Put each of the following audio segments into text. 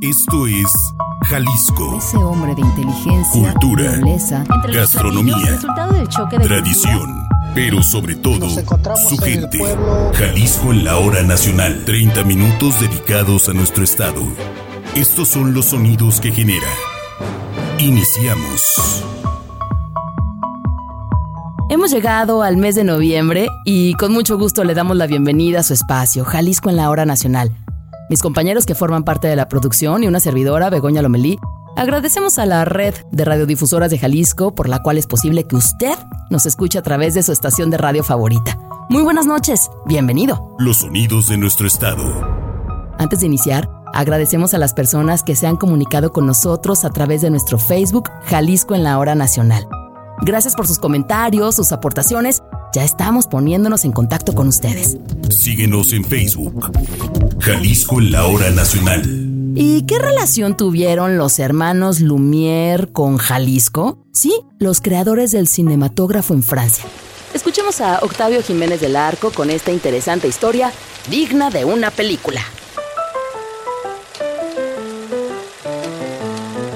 Esto es Jalisco. Ese hombre de inteligencia, Cultura, nobleza, Gastronomía, platillos, resultado del choque de Tradición, pero sobre todo su gente. Jalisco en la hora nacional. 30 minutos dedicados a nuestro estado. Estos son los sonidos que genera. Iniciamos. Hemos llegado al mes de noviembre y con mucho gusto le damos la bienvenida a su espacio, Jalisco en la Hora Nacional. Mis compañeros que forman parte de la producción y una servidora, Begoña Lomelí, agradecemos a la red de radiodifusoras de Jalisco por la cual es posible que usted nos escuche a través de su estación de radio favorita. Muy buenas noches, bienvenido. Los sonidos de nuestro estado. Antes de iniciar, agradecemos a las personas que se han comunicado con nosotros a través de nuestro Facebook Jalisco en la Hora Nacional. Gracias por sus comentarios, sus aportaciones. Ya estamos poniéndonos en contacto con ustedes. Síguenos en Facebook. Jalisco en la hora nacional. ¿Y qué relación tuvieron los hermanos Lumière con Jalisco? Sí, los creadores del cinematógrafo en Francia. Escuchemos a Octavio Jiménez del Arco con esta interesante historia digna de una película.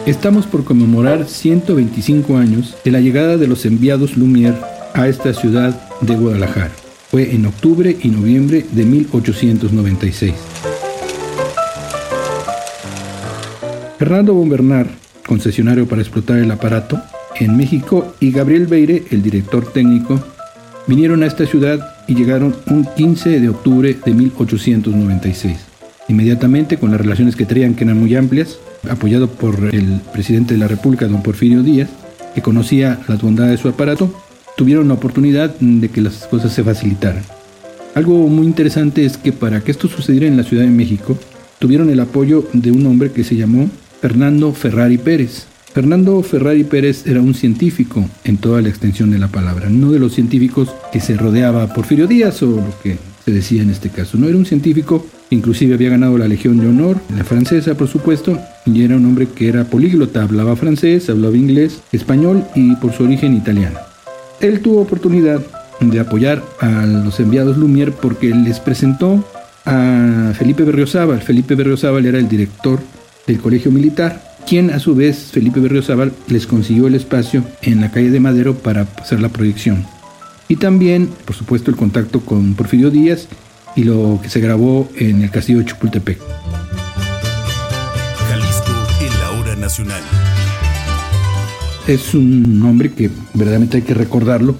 Estamos por conmemorar 125 años de la llegada de los enviados Lumière a esta ciudad de Guadalajara. Fue en octubre y noviembre de 1896. Fernando Bombernard, concesionario para explotar el aparato en México, y Gabriel Beire, el director técnico, vinieron a esta ciudad y llegaron un 15 de octubre de 1896. Inmediatamente, con las relaciones que traían, que eran muy amplias, apoyado por el presidente de la República, don Porfirio Díaz, que conocía las bondades de su aparato, tuvieron la oportunidad de que las cosas se facilitaran. Algo muy interesante es que para que esto sucediera en la Ciudad de México, tuvieron el apoyo de un hombre que se llamó Fernando Ferrari Pérez. Fernando Ferrari Pérez era un científico en toda la extensión de la palabra, no de los científicos que se rodeaba Porfirio Díaz o lo que se decía en este caso, no era un científico inclusive había ganado la Legión de Honor, la francesa por supuesto, y era un hombre que era políglota, hablaba francés, hablaba inglés, español y por su origen italiano. Él tuvo oportunidad de apoyar a los enviados Lumière porque les presentó a Felipe Berriozábal. Felipe Berriozábal era el director del colegio militar, quien a su vez, Felipe Berriozábal, les consiguió el espacio en la calle de Madero para hacer la proyección. Y también, por supuesto, el contacto con Porfirio Díaz y lo que se grabó en el castillo de Chapultepec. Jalisco en la hora nacional. Es un nombre que verdaderamente hay que recordarlo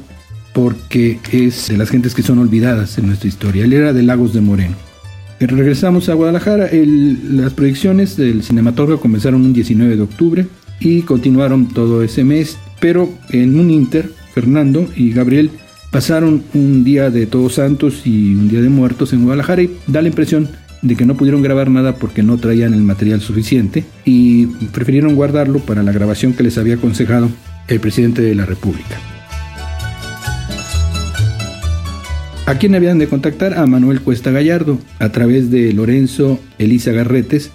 porque es de las gentes que son olvidadas en nuestra historia. Él era de Lagos de Moreno. Eh, Regresamos a Guadalajara. Las proyecciones del cinematógrafo comenzaron un 19 de octubre y continuaron todo ese mes, pero en un inter, Fernando y Gabriel pasaron un día de Todos Santos y un día de Muertos en Guadalajara y da la impresión de que no pudieron grabar nada porque no traían el material suficiente y prefirieron guardarlo para la grabación que les había aconsejado el presidente de la República. ¿A quién habían de contactar? A Manuel Cuesta Gallardo, a través de Lorenzo Elisa Garretes,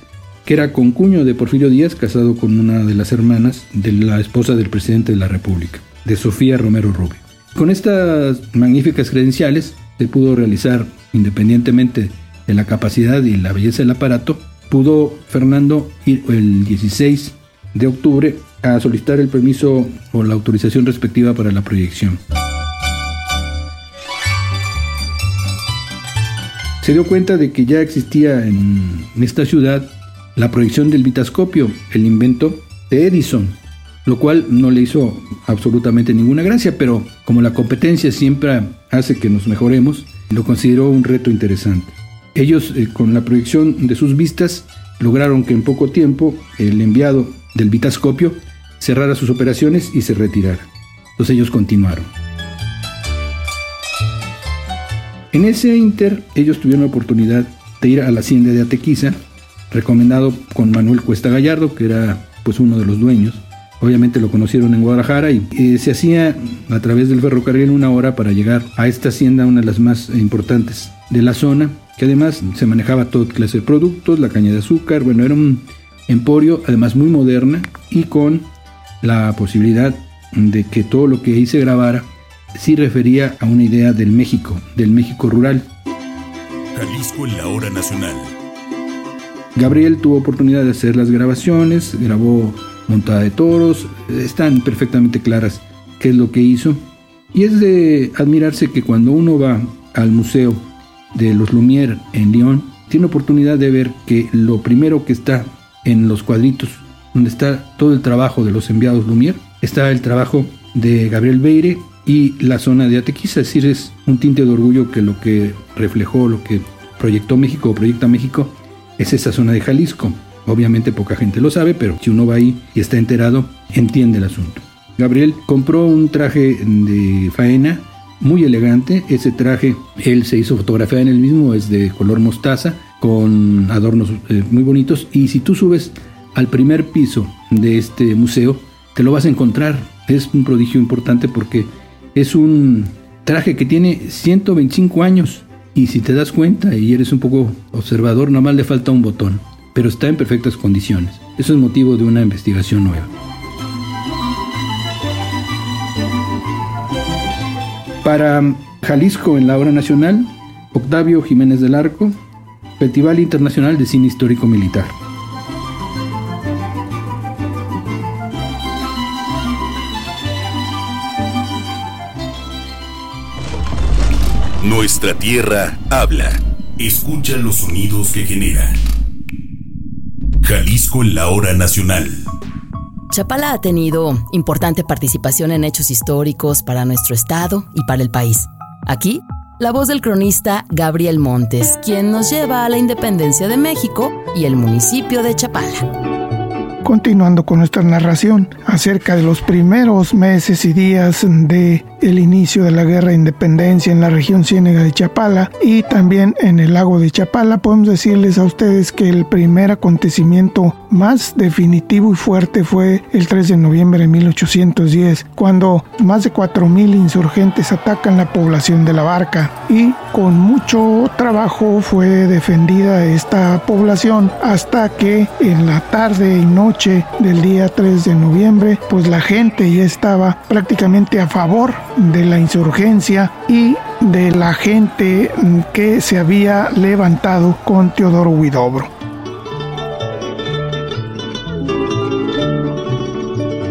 que era concuño de Porfirio Díaz, casado con una de las hermanas de la esposa del presidente de la República, de Sofía Romero Rubio. Con estas magníficas credenciales se pudo realizar, independientemente de la capacidad y la belleza del aparato, pudo Fernando ir el 16 de octubre a solicitar el permiso o la autorización respectiva para la proyección. se dio cuenta de que ya existía en esta ciudad la proyección del vitascopio, el invento de Edison, lo cual no le hizo absolutamente ninguna gracia, pero como la competencia siempre hace que nos mejoremos, lo consideró un reto interesante. Ellos, eh, con la proyección de sus vistas, lograron que en poco tiempo el enviado del vitascopio cerrara sus operaciones y se retirara. Entonces ellos continuaron. En ese inter, ellos tuvieron la oportunidad de ir a la hacienda de Atequiza, recomendado con Manuel Cuesta Gallardo, que era pues uno de los dueños. Obviamente lo conocieron en Guadalajara y eh, se hacía a través del ferrocarril una hora para llegar a esta hacienda, una de las más importantes de la zona, que además se manejaba toda clase de productos, la caña de azúcar, bueno, era un emporio además muy moderna y con la posibilidad de que todo lo que ahí se grabara sí refería a una idea del México, del México rural. Jalisco en la hora nacional. Gabriel tuvo oportunidad de hacer las grabaciones, grabó montada de toros, están perfectamente claras qué es lo que hizo. Y es de admirarse que cuando uno va al Museo de los Lumière en Lyon, tiene oportunidad de ver que lo primero que está en los cuadritos, donde está todo el trabajo de los enviados Lumière, está el trabajo de Gabriel Beire y la zona de Atequiza, es decir, es un tinte de orgullo que lo que reflejó, lo que proyectó México o proyecta México, es esa zona de Jalisco. Obviamente poca gente lo sabe, pero si uno va ahí y está enterado, entiende el asunto. Gabriel compró un traje de faena muy elegante. Ese traje él se hizo fotografiar en el mismo, es de color mostaza, con adornos eh, muy bonitos. Y si tú subes al primer piso de este museo, te lo vas a encontrar. Es un prodigio importante porque es un traje que tiene 125 años. Y si te das cuenta y eres un poco observador, nada más le falta un botón, pero está en perfectas condiciones. Eso es motivo de una investigación nueva. Para Jalisco en la obra nacional, Octavio Jiménez del Arco, Festival Internacional de Cine Histórico Militar. Nuestra tierra habla. Escucha los sonidos que genera. Jalisco en la hora nacional. Chapala ha tenido importante participación en hechos históricos para nuestro estado y para el país. Aquí, la voz del cronista Gabriel Montes, quien nos lleva a la independencia de México y el municipio de Chapala. Continuando con nuestra narración acerca de los primeros meses y días de el inicio de la guerra de independencia en la región ciénega de Chapala y también en el lago de Chapala, podemos decirles a ustedes que el primer acontecimiento más definitivo y fuerte fue el 3 de noviembre de 1810, cuando más de 4.000 insurgentes atacan la población de la barca y con mucho trabajo fue defendida esta población hasta que en la tarde y noche del día 3 de noviembre, pues la gente ya estaba prácticamente a favor de la insurgencia y de la gente que se había levantado con Teodoro Huidobro.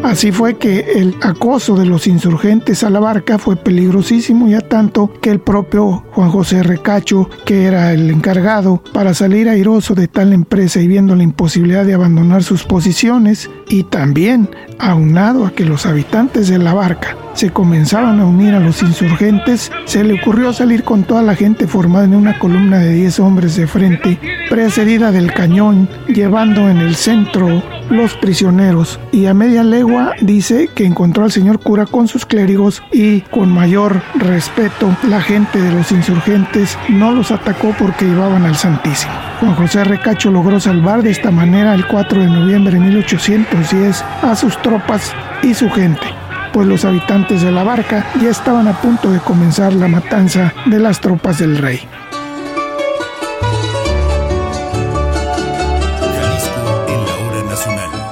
Así fue que el acoso de los insurgentes a la barca fue peligrosísimo, ya tanto que el propio Juan José Recacho, que era el encargado, para salir airoso de tal empresa y viendo la imposibilidad de abandonar sus posiciones, y también aunado a que los habitantes de la barca se comenzaban a unir a los insurgentes, se le ocurrió salir con toda la gente formada en una columna de 10 hombres de frente, precedida del cañón, llevando en el centro los prisioneros y a media legua dice que encontró al señor cura con sus clérigos y con mayor respeto la gente de los insurgentes no los atacó porque llevaban al Santísimo. Juan José Recacho logró salvar de esta manera el 4 de noviembre de 1810 a sus tropas y su gente pues los habitantes de la barca ya estaban a punto de comenzar la matanza de las tropas del rey.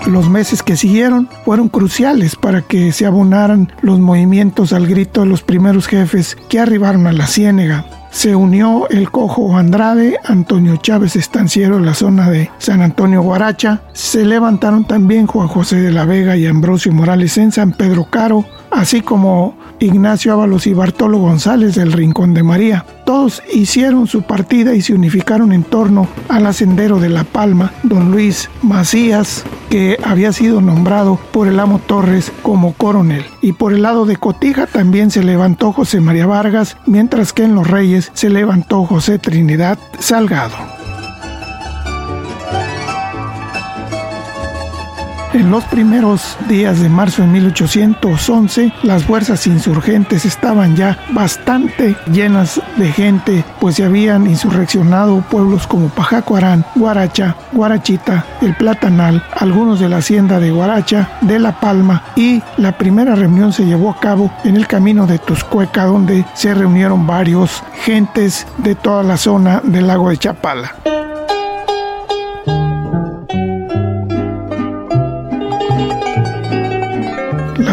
Los meses que siguieron fueron cruciales para que se abonaran los movimientos al grito de los primeros jefes que arribaron a la ciénega. Se unió el cojo Andrade, Antonio Chávez Estanciero la zona de San Antonio Guaracha. Se levantaron también Juan José de la Vega y Ambrosio Morales en San Pedro Caro, así como Ignacio Ábalos y Bartolo González del Rincón de María. Todos hicieron su partida y se unificaron en torno al ascendero de La Palma, don Luis Macías, que había sido nombrado por el amo Torres como coronel. Y por el lado de Cotija también se levantó José María Vargas, mientras que en Los Reyes se levantó José Trinidad Salgado. En los primeros días de marzo de 1811, las fuerzas insurgentes estaban ya bastante llenas de gente, pues se habían insurreccionado pueblos como Pajacuarán, Guaracha, Guarachita, El Platanal, algunos de la hacienda de Guaracha, de La Palma y la primera reunión se llevó a cabo en el camino de Tuscueca, donde se reunieron varios gentes de toda la zona del lago de Chapala.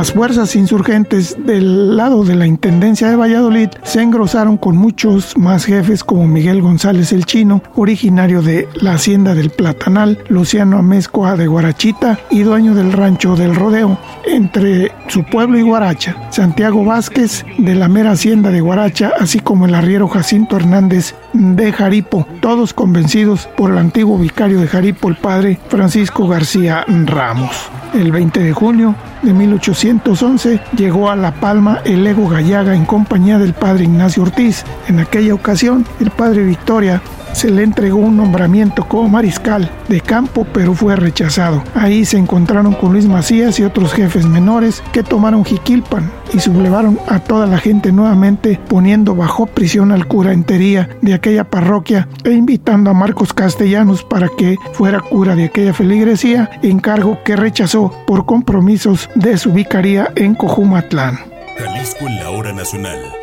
Las fuerzas insurgentes del lado de la Intendencia de Valladolid se engrosaron con muchos más jefes como Miguel González el Chino, originario de la hacienda del Platanal, Luciano Amezcoa de Guarachita y dueño del rancho del Rodeo, entre su pueblo y Guaracha, Santiago Vázquez de la mera hacienda de Guaracha, así como el arriero Jacinto Hernández de Jaripo, todos convencidos por el antiguo vicario de Jaripo, el padre Francisco García Ramos. El 20 de junio de 1811 llegó a La Palma el Ego Gallaga en compañía del padre Ignacio Ortiz. En aquella ocasión, el padre Victoria se le entregó un nombramiento como mariscal de campo, pero fue rechazado. Ahí se encontraron con Luis Macías y otros jefes menores que tomaron Jiquilpan y sublevaron a toda la gente nuevamente, poniendo bajo prisión al cura entería de aquella parroquia e invitando a Marcos Castellanos para que fuera cura de aquella feligresía, encargo que rechazó por compromisos de su vicaría en Cojumatlán. Jalisco en la hora nacional.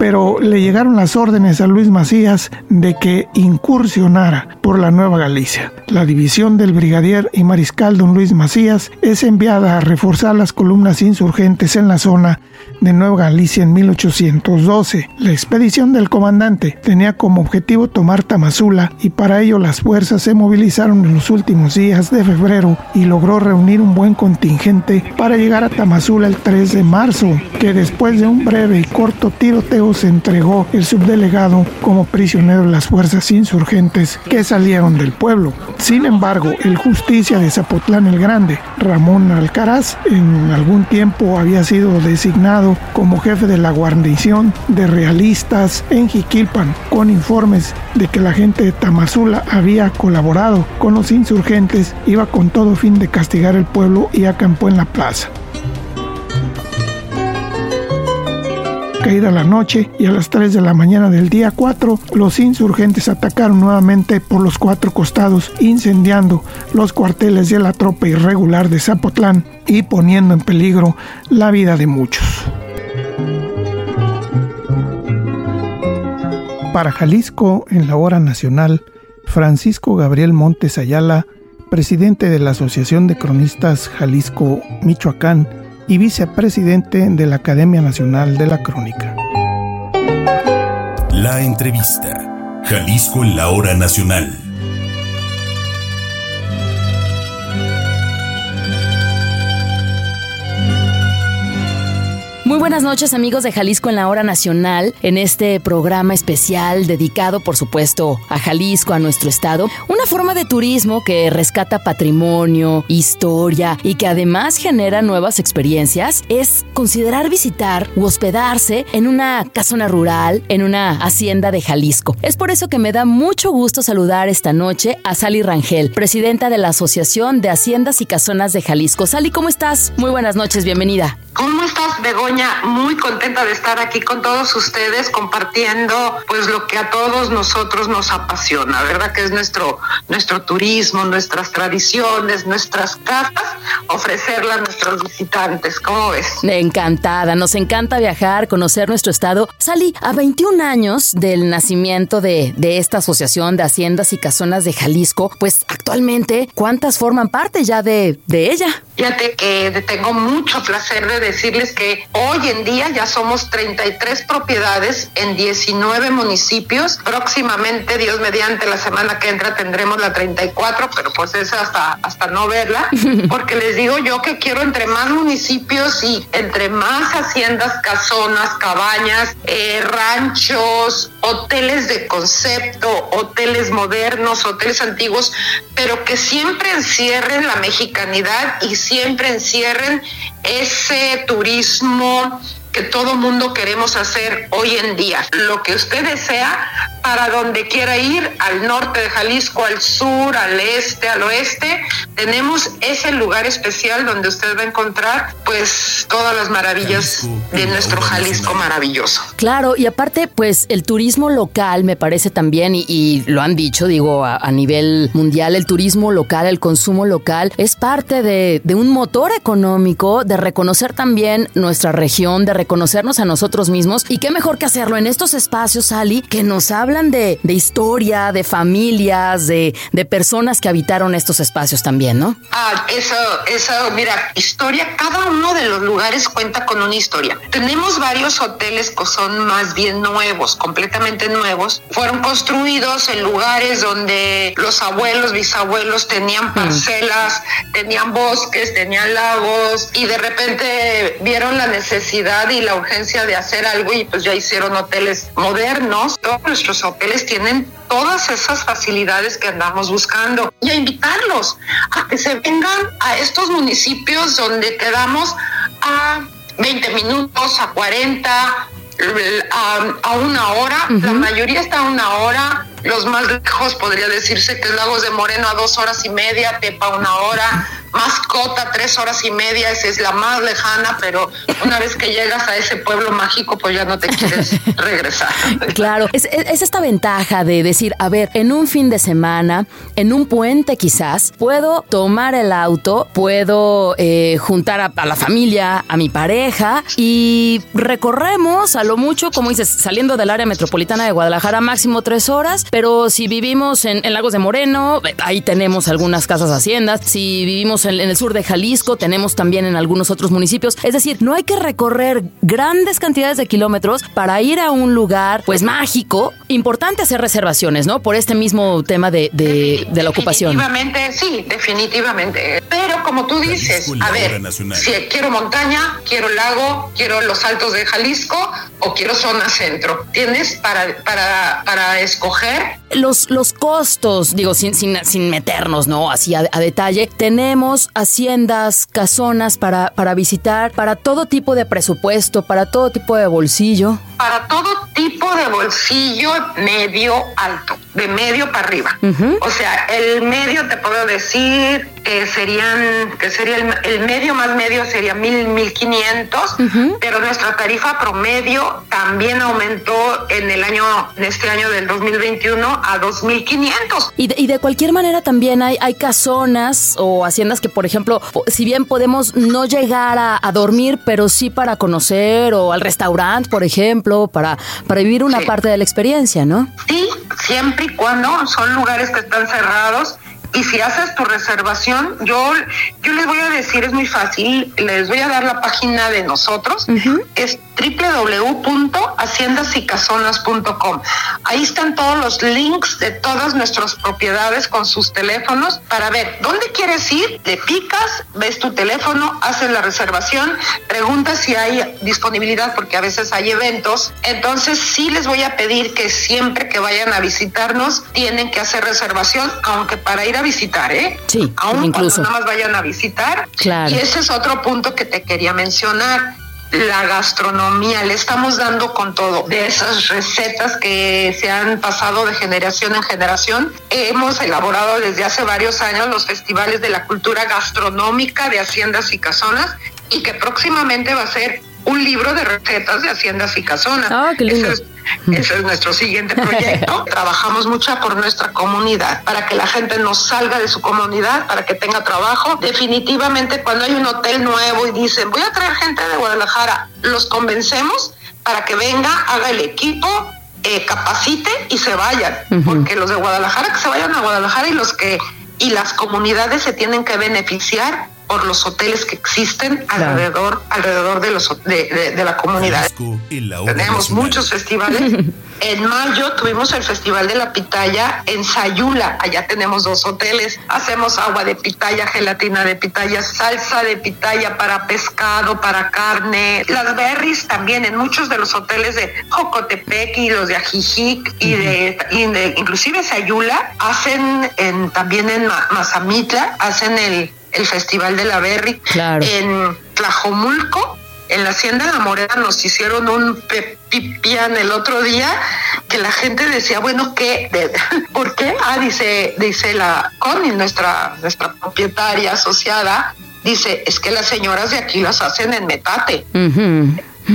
Pero le llegaron las órdenes a Luis Macías de que incursionara por la Nueva Galicia. La división del brigadier y mariscal don Luis Macías es enviada a reforzar las columnas insurgentes en la zona de Nueva Galicia en 1812. La expedición del comandante tenía como objetivo tomar Tamazula y para ello las fuerzas se movilizaron en los últimos días de febrero y logró reunir un buen contingente para llegar a Tamazula el 3 de marzo, que después de un breve y corto tiroteo se entregó el subdelegado como prisionero de las fuerzas insurgentes que salieron del pueblo. Sin embargo, el justicia de Zapotlán el Grande, Ramón Alcaraz, en algún tiempo había sido designado como jefe de la guarnición de realistas en Jiquilpan, con informes de que la gente de Tamazula había colaborado con los insurgentes, iba con todo fin de castigar el pueblo y acampó en la plaza. Caída la noche y a las 3 de la mañana del día 4, los insurgentes atacaron nuevamente por los cuatro costados, incendiando los cuarteles de la tropa irregular de Zapotlán y poniendo en peligro la vida de muchos. Para Jalisco, en la hora nacional, Francisco Gabriel Montes Ayala, presidente de la Asociación de Cronistas Jalisco Michoacán, y vicepresidente de la Academia Nacional de la Crónica. La entrevista. Jalisco en la hora nacional. Buenas noches amigos de Jalisco en la hora nacional, en este programa especial dedicado por supuesto a Jalisco, a nuestro estado, una forma de turismo que rescata patrimonio, historia y que además genera nuevas experiencias, es considerar visitar u hospedarse en una casona rural, en una hacienda de Jalisco. Es por eso que me da mucho gusto saludar esta noche a Sally Rangel, presidenta de la Asociación de Haciendas y Casonas de Jalisco. Sally, ¿cómo estás? Muy buenas noches, bienvenida. ¿Cómo estás, Begoña? Muy contenta de estar aquí con todos ustedes compartiendo pues lo que a todos nosotros nos apasiona, ¿verdad? Que es nuestro nuestro turismo, nuestras tradiciones, nuestras casas, ofrecerlas a nuestros visitantes. ¿Cómo ves? Encantada, nos encanta viajar, conocer nuestro estado. Salí a 21 años del nacimiento de, de esta asociación de haciendas y casonas de Jalisco, pues actualmente, ¿cuántas forman parte ya de, de ella? Fíjate que tengo mucho placer de decirles que hoy en día ya somos 33 propiedades en 19 municipios. Próximamente, Dios mediante, la semana que entra tendremos la 34, pero pues es hasta, hasta no verla, porque les digo yo que quiero entre más municipios y entre más haciendas, casonas, cabañas, eh, ranchos, hoteles de concepto, hoteles modernos, hoteles antiguos, pero que siempre encierren la mexicanidad y siempre encierren ese turismo que todo mundo queremos hacer hoy en día. Lo que usted desea para donde quiera ir, al norte de Jalisco, al sur, al este, al oeste, tenemos ese lugar especial donde usted va a encontrar pues todas las maravillas de nuestro Jalisco maravilloso. Claro, y aparte pues el turismo local me parece también, y, lo han dicho, digo, a, nivel mundial, el turismo local, el consumo local es parte de, de un motor económico, de reconocer también nuestra región, de reconocernos a nosotros mismos, y qué mejor que hacerlo en estos espacios, Ali, que nos habla hablan de, de historia, de familias, de, de, personas que habitaron estos espacios también, ¿no? Ah, eso, eso, mira, historia, cada uno de los lugares cuenta con una historia. Tenemos varios hoteles que son más bien nuevos, completamente nuevos. Fueron construidos en lugares donde los abuelos, bisabuelos tenían parcelas, tenían bosques, tenían lagos y de repente vieron la necesidad y la urgencia de hacer algo y pues ya hicieron hoteles modernos. Todos nuestros hoteles tienen todas esas facilidades que andamos buscando y a invitarlos a que se vengan a estos municipios donde quedamos a 20 minutos, a 40, a, una hora. La mayoría está a una hora. Los más lejos podría decirse que es Lagos de Moreno a dos horas y media, Tepa una hora, Mascota tres horas y media, esa es la más lejana, pero una vez que llegas a ese pueblo mágico, pues ya no te quieres regresar. Claro, es, esta ventaja de decir, a ver, en un fin de semana, en un puente quizás, puedo tomar el auto, puedo eh, juntar a, la familia, a mi pareja y recorremos a lo mucho, como dices, saliendo del área metropolitana de Guadalajara, máximo tres horas, pero si vivimos en, Lagos de Moreno, ahí tenemos algunas casas haciendas. Si vivimos en, el sur de Jalisco, tenemos también en algunos otros municipios. Es decir, no hay que recorrer grandes cantidades de kilómetros para ir a un lugar, pues mágico. Importante hacer reservaciones, ¿no? Por este mismo tema de, de, la ocupación. Definitivamente, sí, definitivamente. Pero como tú dices, a ver, si quiero montaña, quiero lago, quiero los altos de Jalisco o quiero zona centro. Tienes para, para, para escoger los, los costos, digo, sin, sin, sin meternos, ¿no? Así a, detalle, tenemos haciendas, casonas para, para visitar, para todo tipo de presupuesto, para todo tipo de bolsillo. Para todo tipo de bolsillo medio alto, de medio para arriba. O sea, el medio te puedo decir que serían, que sería el, medio más medio sería mil, mil quinientos, pero nuestra tarifa promedio también aumentó en el año, en este año del 2021 a 2.500. Y de, y de cualquier manera también hay, hay casonas o haciendas que, por ejemplo, si bien podemos no llegar a, dormir, pero sí para conocer o al restaurante, por ejemplo, para, para vivir una parte de la experiencia, ¿no? Sí, siempre y cuando son lugares que están cerrados y si haces tu reservación, yo, yo les voy a decir, es muy fácil, les voy a dar la página de nosotros, es www.haciendasycasonas.com. Ahí están todos los links de todas nuestras propiedades con sus teléfonos para ver dónde quieres ir, le picas, ves tu teléfono, haces la reservación, preguntas si hay disponibilidad porque a veces hay eventos. Entonces sí les voy a pedir que siempre que vayan a visitarnos tienen que hacer reservación, aunque para ir a visitar, ¿eh? Sí, Aún incluso. nada más vayan a visitar. Claro. Y ese es otro punto que te quería mencionar la gastronomía, le estamos dando con todo, de esas recetas que se han pasado de generación en generación. Hemos elaborado desde hace varios años los festivales de la cultura gastronómica de haciendas y casonas y que próximamente va a ser un libro de recetas de haciendas y casonas. Ah, qué lindo. Ese es nuestro siguiente proyecto. Trabajamos mucho por nuestra comunidad, para que la gente no salga de su comunidad, para que tenga trabajo. Definitivamente, cuando hay un hotel nuevo y dicen, voy a traer gente de Guadalajara, los convencemos para que venga, haga el equipo, eh, capacite y se vayan. Porque los de Guadalajara, que se vayan a Guadalajara y los que y las comunidades se tienen que beneficiar por los hoteles que existen alrededor alrededor de los de, la comunidad. Tenemos muchos festivales. en mayo tuvimos el Festival de la Pitaya en Sayula. Allá tenemos dos hoteles. Hacemos agua de pitaya, gelatina de pitaya, salsa de pitaya para pescado, para carne. Las berries también en muchos de los hoteles de Jocotepec y los de Ajijic y, de, inclusive Sayula hacen en, también en Mazamitla hacen el el Festival de la Berry. En Tlajomulco, en la Hacienda de la Morena, nos hicieron un pipián el otro día que la gente decía, bueno, ¿qué? ¿Por qué? Ah, dice, dice la Connie, nuestra, nuestra propietaria asociada, dice, es que las señoras de aquí las hacen en metate.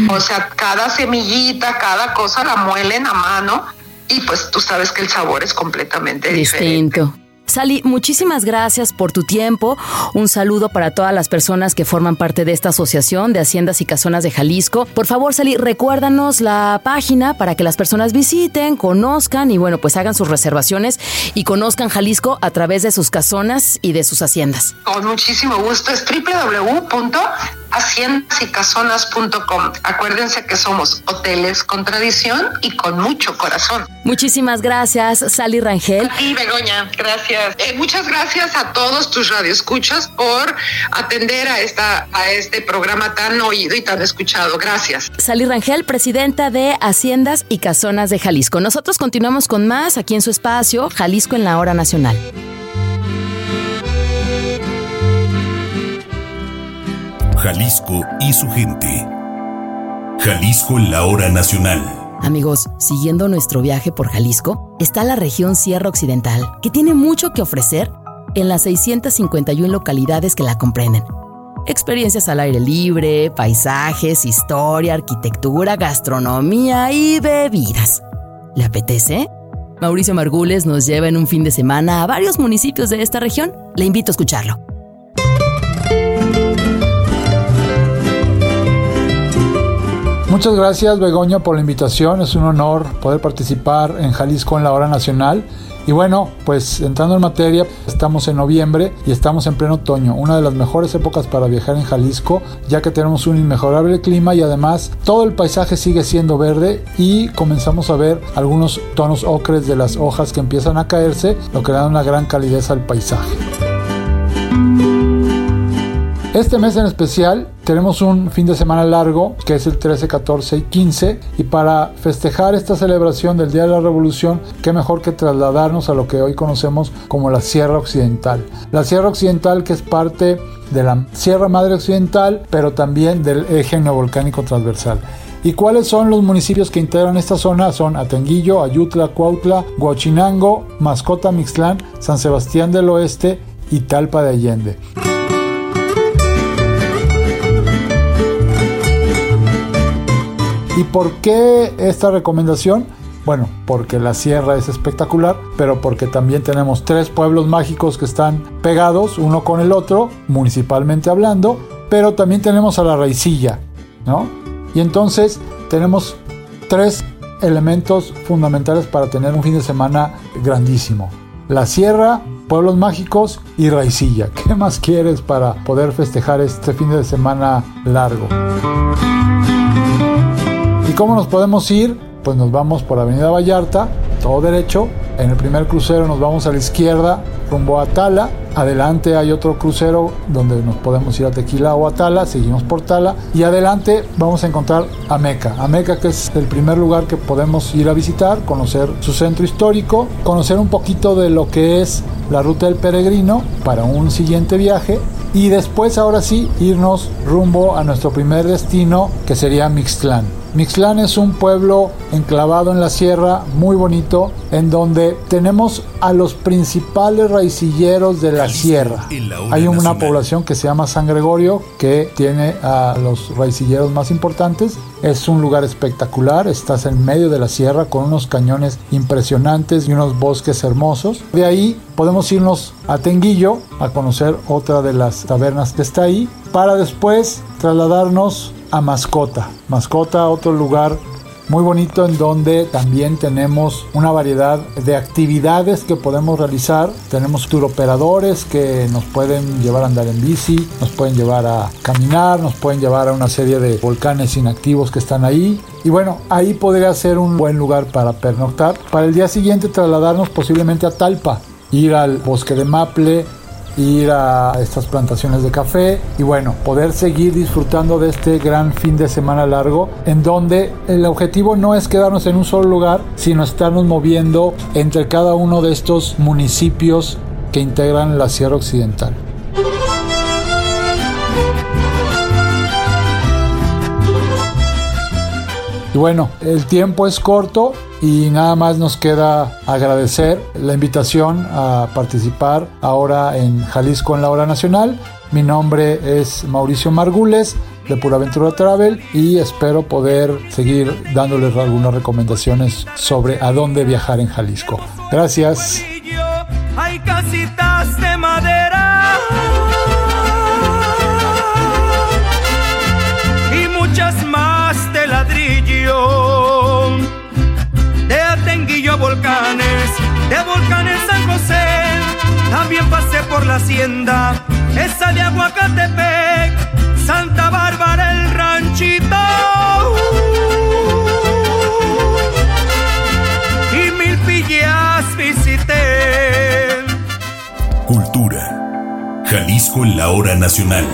O sea, cada semillita, cada cosa la muelen a mano y pues tú sabes que el sabor es completamente distinto. Sally, muchísimas gracias por tu tiempo. Un saludo para todas las personas que forman parte de esta asociación de Haciendas y Casonas de Jalisco. Por favor, Sally, recuérdanos la página para que las personas visiten, conozcan y bueno, pues hagan sus reservaciones y conozcan Jalisco a través de sus casonas y de sus haciendas. Con muchísimo gusto. Es www.haciendasycasonas.com. Acuérdense que somos hoteles con tradición y con mucho corazón. Muchísimas gracias, Sally Rangel. Y Begoña, gracias. Eh, muchas gracias a todos tus radioescuchas por atender a, esta, a este programa tan oído y tan escuchado. Gracias. Sally Rangel, presidenta de Haciendas y Casonas de Jalisco. Nosotros continuamos con más aquí en su espacio, Jalisco en la Hora Nacional. Jalisco y su gente. Jalisco en la Hora Nacional. Amigos, siguiendo nuestro viaje por Jalisco, está la región Sierra Occidental, que tiene mucho que ofrecer en las 651 localidades que la comprenden. Experiencias al aire libre, paisajes, historia, arquitectura, gastronomía y bebidas. ¿Le apetece? Mauricio Margules nos lleva en un fin de semana a varios municipios de esta región. Le invito a escucharlo. Muchas gracias Begoña por la invitación, es un honor poder participar en Jalisco en la hora nacional. Y bueno, pues entrando en materia, estamos en noviembre y estamos en pleno otoño, una de las mejores épocas para viajar en Jalisco, ya que tenemos un inmejorable clima y además todo el paisaje sigue siendo verde y comenzamos a ver algunos tonos ocres de las hojas que empiezan a caerse, lo que da una gran calidez al paisaje. Este mes en especial tenemos un fin de semana largo que es el 13, 14 y 15 y para festejar esta celebración del Día de la Revolución, qué mejor que trasladarnos a lo que hoy conocemos como la Sierra Occidental. La Sierra Occidental que es parte de la Sierra Madre Occidental, pero también del eje neovolcánico transversal. ¿Y cuáles son los municipios que integran esta zona? Son Atenguillo, Ayutla, Cuautla, Huachinango, Mascota, Mixtlán, San Sebastián del Oeste y Talpa de Allende. ¿Y por qué esta recomendación? Bueno, porque la sierra es espectacular, pero porque también tenemos tres pueblos mágicos que están pegados uno con el otro, municipalmente hablando, pero también tenemos a la raicilla, ¿no? Y entonces tenemos tres elementos fundamentales para tener un fin de semana grandísimo. La sierra, pueblos mágicos y raicilla. ¿Qué más quieres para poder festejar este fin de semana largo? ¿Y cómo nos podemos ir? Pues nos vamos por Avenida Vallarta, todo derecho. En el primer crucero nos vamos a la izquierda, rumbo a Tala. Adelante hay otro crucero donde nos podemos ir a Tequila o a Tala, seguimos por Tala. Y adelante vamos a encontrar a Meca. A Meca que es el primer lugar que podemos ir a visitar, conocer su centro histórico, conocer un poquito de lo que es la ruta del peregrino para un siguiente viaje y después ahora sí irnos rumbo a nuestro primer destino que sería Mixtlán. Mixtlán es un pueblo enclavado en la sierra, muy bonito, en donde tenemos a los principales raicilleros de la sierra. Hay una población que se llama San Gregorio, que tiene a los raicilleros más importantes. Es un lugar espectacular, estás en medio de la sierra con unos cañones impresionantes y unos bosques hermosos. De ahí podemos irnos a Tenguillo a conocer otra de las tabernas que está ahí, para después trasladarnos a Mascota. Mascota, otro lugar muy bonito en donde también tenemos una variedad de actividades que podemos realizar. Tenemos tour operadores que nos pueden llevar a andar en bici, nos pueden llevar a caminar, nos pueden llevar a una serie de volcanes inactivos que están ahí. Y bueno, ahí podría ser un buen lugar para pernoctar. Para el día siguiente trasladarnos posiblemente a Talpa, ir al bosque de Maple, ir a estas plantaciones de café y bueno, poder seguir disfrutando de este gran fin de semana largo en donde el objetivo no es quedarnos en un solo lugar, sino estarnos moviendo entre cada uno de estos municipios que integran la Sierra Occidental. Y bueno, el tiempo es corto y nada más nos queda agradecer la invitación a participar ahora en Jalisco en la hora nacional. Mi nombre es Mauricio Margules de Pura Aventura Travel y espero poder seguir dándoles algunas recomendaciones sobre a dónde viajar en Jalisco. Gracias. hay casitas de madera a volcanes, de volcanes San José, también pasé por la hacienda, esa de Aguacatepec, Santa Bárbara el ranchito. Y mil pillas visité. Cultura. Jalisco en la hora nacional.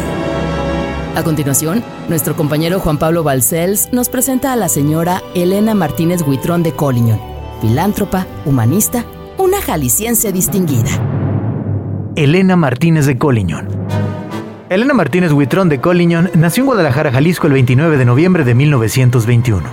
A continuación, nuestro compañero Juan Pablo Balcells nos presenta a la señora Elena Martínez Huitrón de Colliñón, filántropa, humanista, una jalisciense distinguida. Elena Martínez de Colliñón. Elena Martínez Huitrón de Colliñón nació en Guadalajara, Jalisco, el 29 de noviembre de 1921.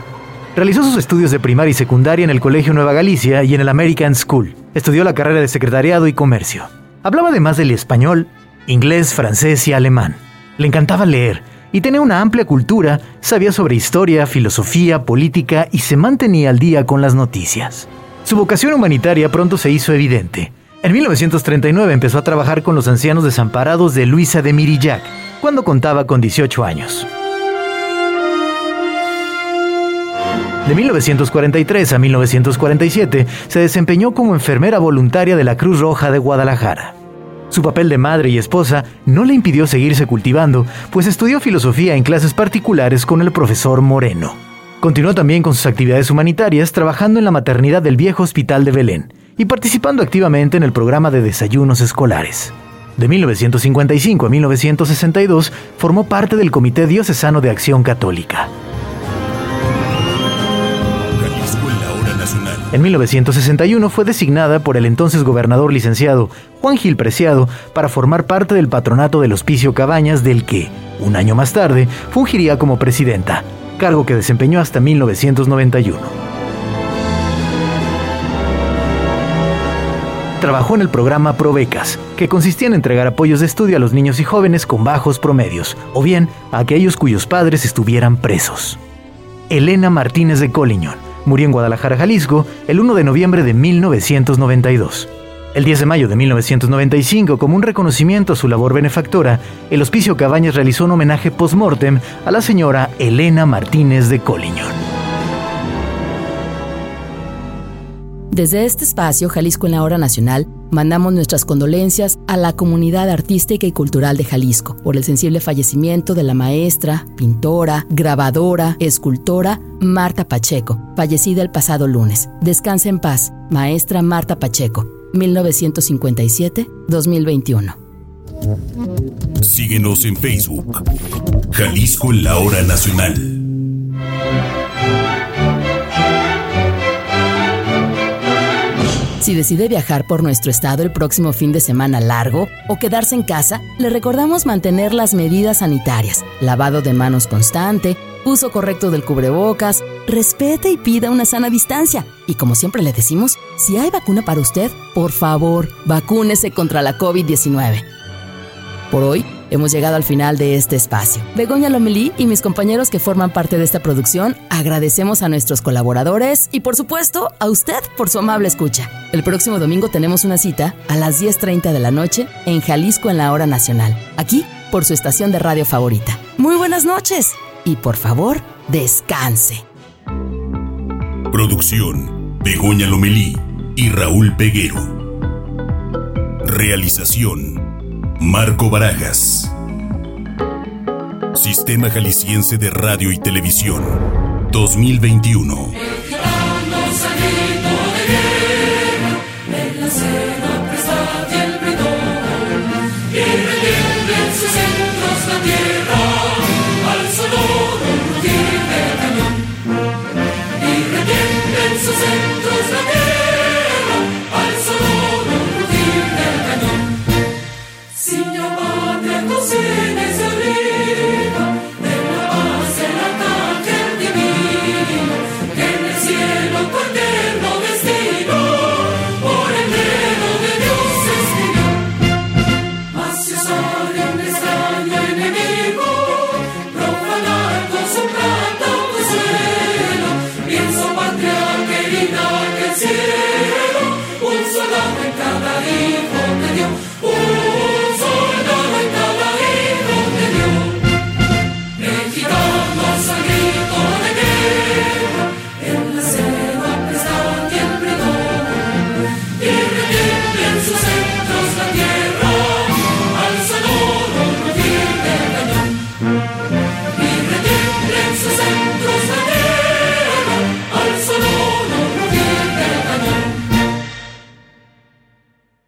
Realizó sus estudios de primaria y secundaria en el Colegio Nueva Galicia y en el American School. Estudió la carrera de secretariado y comercio. Hablaba además del español, inglés, francés y alemán. Le encantaba leer y tenía una amplia cultura, sabía sobre historia, filosofía, política y se mantenía al día con las noticias. Su vocación humanitaria pronto se hizo evidente. En 1939 empezó a trabajar con los ancianos desamparados de Luisa de Mirillac, cuando contaba con 18 años. De 1943 a 1947 se desempeñó como enfermera voluntaria de la Cruz Roja de Guadalajara. Su papel de madre y esposa no le impidió seguirse cultivando, pues estudió filosofía en clases particulares con el profesor Moreno. Continuó también con sus actividades humanitarias trabajando en la maternidad del viejo hospital de Belén y participando activamente en el programa de desayunos escolares. De 1955 a 1962 formó parte del Comité Diocesano de Acción Católica. En 1961 fue designada por el entonces gobernador licenciado Juan Gil Preciado para formar parte del patronato del Hospicio Cabañas del que, un año más tarde, fungiría como presidenta, cargo que desempeñó hasta 1991. Trabajó en el programa Provecas, que consistía en entregar apoyos de estudio a los niños y jóvenes con bajos promedios, o bien a aquellos cuyos padres estuvieran presos. Elena Martínez de Colliñón murió en Guadalajara, Jalisco, el 1 de noviembre de 1992. El 10 de mayo de 1995, como un reconocimiento a su labor benefactora, el Hospicio Cabañas realizó un homenaje post-mortem a la señora Elena Martínez de Colliñón. Desde este espacio, Jalisco en la Hora Nacional, mandamos nuestras condolencias a la comunidad artística y cultural de Jalisco por el sensible fallecimiento de la maestra, pintora, grabadora, escultora Marta Pacheco, fallecida el pasado lunes. Descanse en paz, maestra Marta Pacheco, 1957-2021. Síguenos en Facebook. Jalisco en la hora nacional. Si decide viajar por nuestro estado el próximo fin de semana largo o quedarse en casa, le recordamos mantener las medidas sanitarias, lavado de manos constante, uso correcto del cubrebocas, respete y pida una sana distancia. Y como siempre le decimos, si hay vacuna para usted, por favor, vacúnese contra la COVID-19. Por hoy, hemos llegado al final de este espacio. Begoña Lomelí y mis compañeros que forman parte de esta producción agradecemos a nuestros colaboradores y por supuesto a usted por su amable escucha. El próximo domingo tenemos una cita a las 10.30 de la noche en Jalisco en la Hora Nacional, aquí por su estación de radio favorita. Muy buenas noches y por favor, descanse. Producción, Begoña Lomelí y Raúl Peguero. Realización, Marco Barajas. Sistema Jalisciense de Radio y Televisión. 2021.